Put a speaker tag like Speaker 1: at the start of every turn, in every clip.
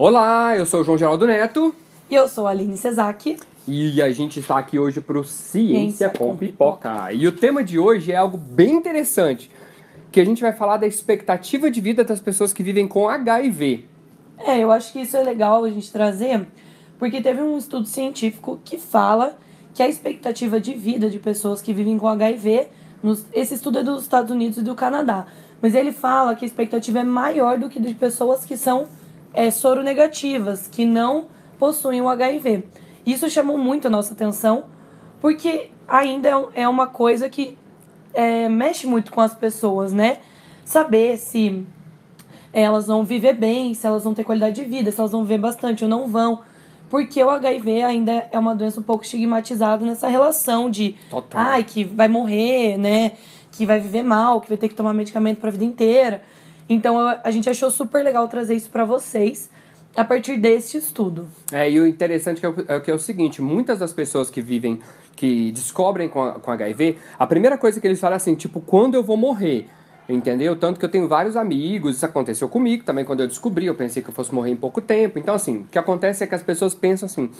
Speaker 1: Olá, eu sou o João Geraldo Neto.
Speaker 2: E eu sou a Aline Cesac.
Speaker 1: E a gente está aqui hoje para o Ciência, com, pipoca. E o tema de hoje é algo bem interessante, que a gente vai falar da expectativa de vida das pessoas que vivem com HIV.
Speaker 2: É, eu acho que isso é legal a gente trazer, porque teve um estudo científico que fala que a expectativa de vida de pessoas que vivem com HIV, nos, esse estudo é dos Estados Unidos e do Canadá, mas ele fala que a expectativa é maior do que de pessoas que são é, soronegativas, que não possuem o HIV. Isso chamou muito a nossa atenção, porque ainda é, é uma coisa que é, mexe muito com as pessoas, né? Saber se elas vão viver bem, se elas vão ter qualidade de vida, se elas vão viver bastante ou não vão. Porque o HIV ainda é uma doença um pouco estigmatizada nessa relação de
Speaker 1: Total.
Speaker 2: ai, que vai morrer, né? Que vai viver mal, que vai ter que tomar medicamento para a vida inteira. Então a, gente achou super legal trazer isso para vocês a partir deste estudo.
Speaker 1: É, e o interessante é, o, é que é o seguinte, muitas das pessoas que vivem, que descobrem com, a, com HIV, a primeira coisa que eles falam é assim, tipo, quando eu vou morrer? Entendeu? Tanto que eu tenho vários amigos, isso aconteceu comigo também quando eu descobri, eu pensei que eu fosse morrer em pouco tempo. Então, assim, o que acontece é que as pessoas pensam assim,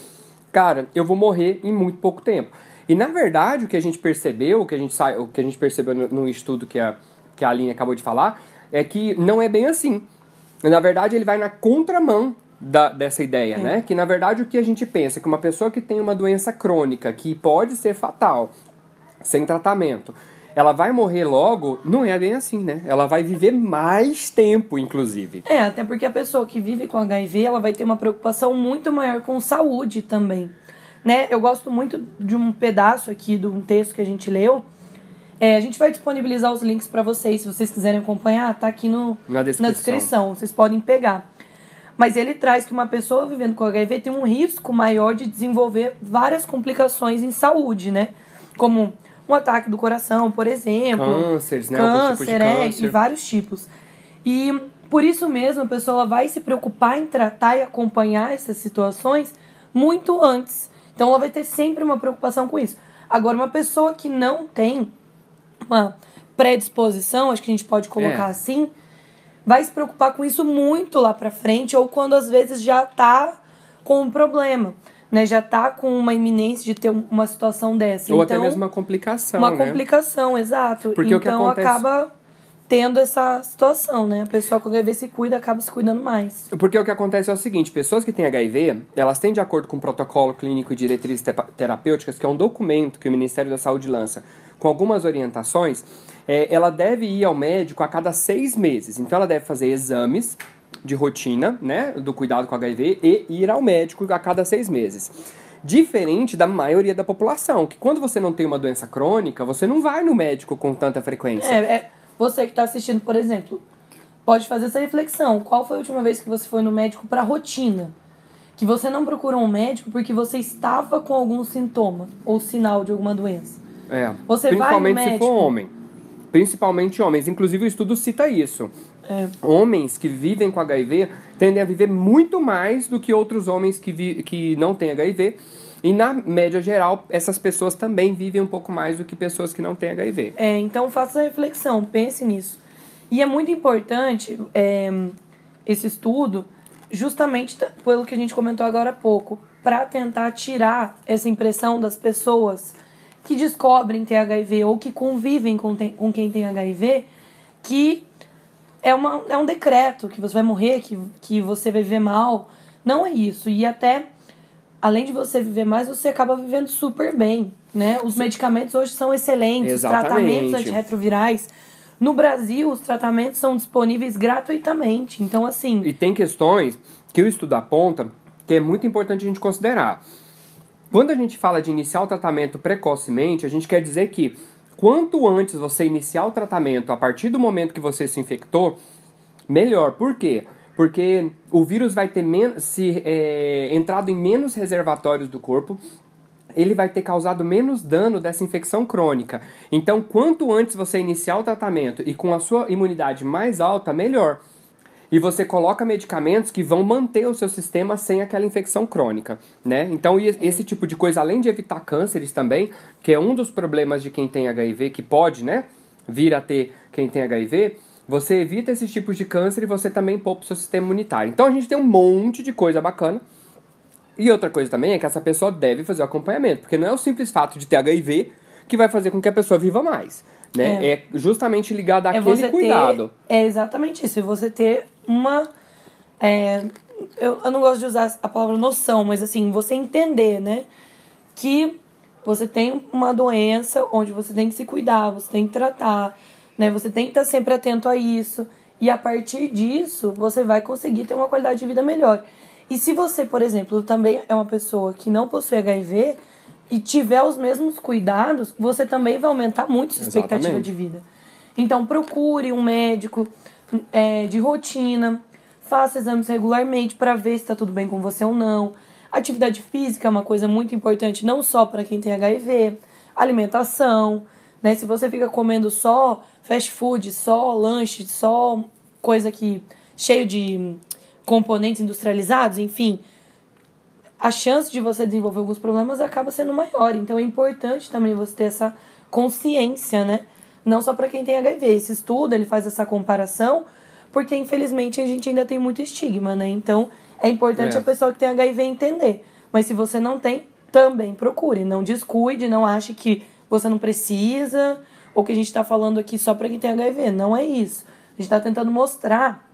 Speaker 1: cara, eu vou morrer em muito pouco tempo. E na verdade, o que a gente percebeu, o que a gente, sa... o que a gente percebeu no, no estudo que a, que a Aline acabou de falar, é que não é bem assim. Na verdade, ele vai na contramão da, dessa ideia, é. né? Que na verdade o que a gente pensa é que uma pessoa que tem uma doença crônica que pode ser fatal, sem tratamento, ela vai morrer logo, não é bem assim, né? Ela vai viver mais tempo, inclusive.
Speaker 2: É, até porque a pessoa que vive com HIV, ela vai ter uma preocupação muito maior com saúde também. Né? Eu gosto muito de um pedaço aqui de um texto que a gente leu. É, a gente vai disponibilizar os links para vocês, se vocês quiserem acompanhar, tá aqui no,
Speaker 1: na, descrição.
Speaker 2: na descrição. Vocês podem pegar. Mas ele traz que uma pessoa vivendo com HIV tem um risco maior de desenvolver várias complicações em saúde, né? Como um ataque do coração, por exemplo.
Speaker 1: Cânceres, né?
Speaker 2: Câncer,
Speaker 1: tipo
Speaker 2: é,
Speaker 1: câncer.
Speaker 2: e vários tipos. E por isso mesmo a pessoa vai se preocupar em tratar e acompanhar essas situações muito antes. Então ela vai ter sempre uma preocupação com isso. Agora, uma pessoa que não tem uma predisposição, acho que a gente pode colocar
Speaker 1: É.
Speaker 2: assim, vai se preocupar com isso muito lá pra frente ou quando às vezes já tá com um problema, né? Já tá com uma iminência de ter um- uma situação dessa.
Speaker 1: Ou
Speaker 2: então,
Speaker 1: até mesmo uma complicação,
Speaker 2: uma
Speaker 1: né?
Speaker 2: complicação, exato.
Speaker 1: Porque o que
Speaker 2: então
Speaker 1: acontece-
Speaker 2: acaba tendo essa situação, né? A pessoa quando HIV se cuida acaba se cuidando mais.
Speaker 1: Porque o que acontece é o seguinte, pessoas que têm HIV, elas têm de acordo com o protocolo clínico e diretrizes terapêuticas, que é um documento que o Ministério da Saúde lança, com algumas orientações, é, ela deve ir ao médico a cada seis meses. Então ela deve fazer exames de rotina, né, do cuidado com HIV e ir ao médico a cada seis meses. Diferente da maioria da população, que quando você não tem uma doença crônica, você não vai no médico com tanta frequência.
Speaker 2: É, é você que está assistindo, por exemplo, pode fazer essa reflexão. Qual foi a última vez que você foi no médico para rotina? Que você não procurou um médico porque você estava com algum sintoma ou sinal de alguma doença.
Speaker 1: É,
Speaker 2: Você
Speaker 1: principalmente se for homem. Principalmente homens. Inclusive o estudo cita isso.
Speaker 2: É.
Speaker 1: Homens que vivem com HIV tendem a viver muito mais do que outros homens que, vi que não têm HIV. E na média geral, essas pessoas também vivem um pouco mais do que pessoas que não têm HIV.
Speaker 2: É, então faça essa reflexão, pense nisso. E é muito importante é, esse estudo, justamente pelo que a gente comentou agora há pouco, para tentar tirar essa impressão das pessoas que descobrem ter HIV ou que convivem com, tem- com quem tem HIV, que é, uma, é um decreto, que você vai morrer, que, que você vai viver mal. Não é isso. E até, além de você viver mais, você acaba vivendo super bem. Né? Os medicamentos hoje são excelentes, os
Speaker 1: Exatamente.
Speaker 2: tratamentos antirretrovirais. No Brasil, os tratamentos são disponíveis gratuitamente. Então, assim,
Speaker 1: E tem questões que o estudo aponta que é muito importante a gente considerar. Quando a gente fala de iniciar o tratamento precocemente, a gente quer dizer que quanto antes você iniciar o tratamento, a partir do momento que você se infectou, melhor. Por quê? Porque o vírus vai ter se é, entrado em menos reservatórios do corpo, ele vai ter causado menos dano dessa infecção crônica. Então, quanto antes você iniciar o tratamento e com a sua imunidade mais alta, melhor. E você coloca medicamentos que vão manter o seu sistema sem aquela infecção crônica, né? Então, e esse tipo de coisa, além de evitar cânceres também, que é um dos problemas de quem tem HIV, que pode, né, vir a ter quem tem HIV, você evita esses tipos de câncer e você também poupa o seu sistema imunitário. Então a gente tem um monte de coisa bacana. E outra coisa também é que essa pessoa deve fazer o acompanhamento, porque não é o simples fato de ter HIV que vai fazer com que a pessoa viva mais. Né? É, é justamente ligado
Speaker 2: é
Speaker 1: àquele cuidado.
Speaker 2: Ter, é exatamente isso. É você ter uma. É, eu, eu não gosto de usar a palavra noção, mas assim, você entender, né? Que você tem uma doença onde você tem que se cuidar, você tem que tratar, né? Você tem que estar sempre atento a isso. E a partir disso, você vai conseguir ter uma qualidade de vida melhor. E se você, por exemplo, também é uma pessoa que não possui HIV e tiver os mesmos cuidados, você também vai aumentar muito sua expectativa Exatamente. de vida. Então, procure um médico é, de rotina, faça exames regularmente para ver se está tudo bem com você ou não. Atividade física é uma coisa muito importante, não só para quem tem HIV, alimentação, né? Se você fica comendo só fast food, só lanche, só coisa que cheio de componentes industrializados, enfim, a chance de você desenvolver alguns problemas acaba sendo maior. Então é importante também você ter essa consciência, né? Não só para quem tem HIV. Esse estudo, ele faz essa comparação, porque infelizmente a gente ainda tem muito estigma, né? Então é importante é. a pessoa que tem HIV entender. Mas se você não tem, também procure. Não descuide, não ache que você não precisa, ou que a gente está falando aqui só para quem tem HIV. Não é isso. A gente está tentando mostrar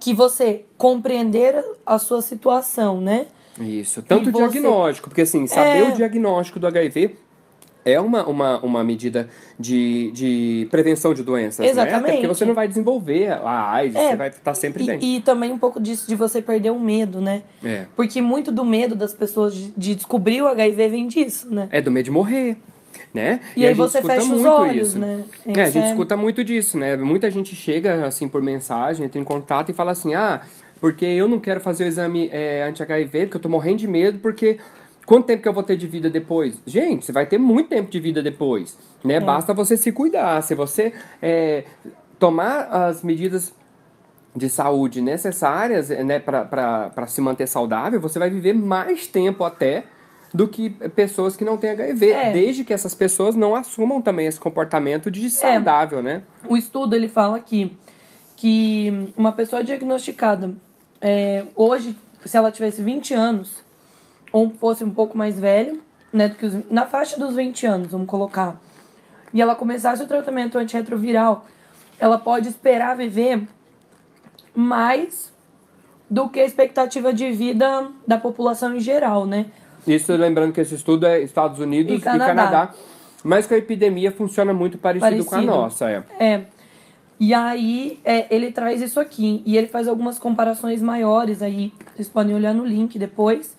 Speaker 2: que você compreender a sua situação, né?
Speaker 1: Isso. Tanto o diagnóstico, porque assim, saber é... o diagnóstico do HIV é uma, uma, uma medida de, de prevenção de doenças,
Speaker 2: Exatamente.
Speaker 1: né? Até porque você não vai desenvolver a AIDS, é, você vai estar sempre
Speaker 2: e,
Speaker 1: bem.
Speaker 2: E também um pouco disso de você perder o medo, né?
Speaker 1: É.
Speaker 2: Porque muito do medo das pessoas de, de descobrir o HIV vem disso, né?
Speaker 1: É do medo de morrer né?
Speaker 2: E, e aí você fecha os olhos, isso. né?
Speaker 1: É, a gente é... escuta muito disso, né? Muita gente chega, assim, por mensagem, entra em contato e fala assim, ah, porque eu não quero fazer o exame é, anti-HIV, porque eu tô morrendo de medo, porque quanto tempo que eu vou ter de vida depois? Gente, você vai ter muito tempo de vida depois, né? É. Basta você se cuidar, se você é, tomar as medidas de saúde necessárias né, para se manter saudável, você vai viver mais tempo até do que pessoas que não têm HIV, é. desde que essas pessoas não assumam também esse comportamento de saudável, é. né?
Speaker 2: O estudo ele fala aqui que uma pessoa diagnosticada é, hoje, se ela tivesse 20 anos, ou fosse um pouco mais velha, né, do que os, na faixa dos 20 anos, vamos colocar, e ela começasse o tratamento antirretroviral, ela pode esperar viver mais do que a expectativa de vida da população em geral, né?
Speaker 1: Isso lembrando que esse estudo é Estados Unidos e Canadá. E Canadá mas que a epidemia funciona muito parecido, parecido. com a nossa. É.
Speaker 2: é. E aí é, ele traz isso aqui. E ele faz algumas comparações maiores aí. Vocês podem olhar no link depois.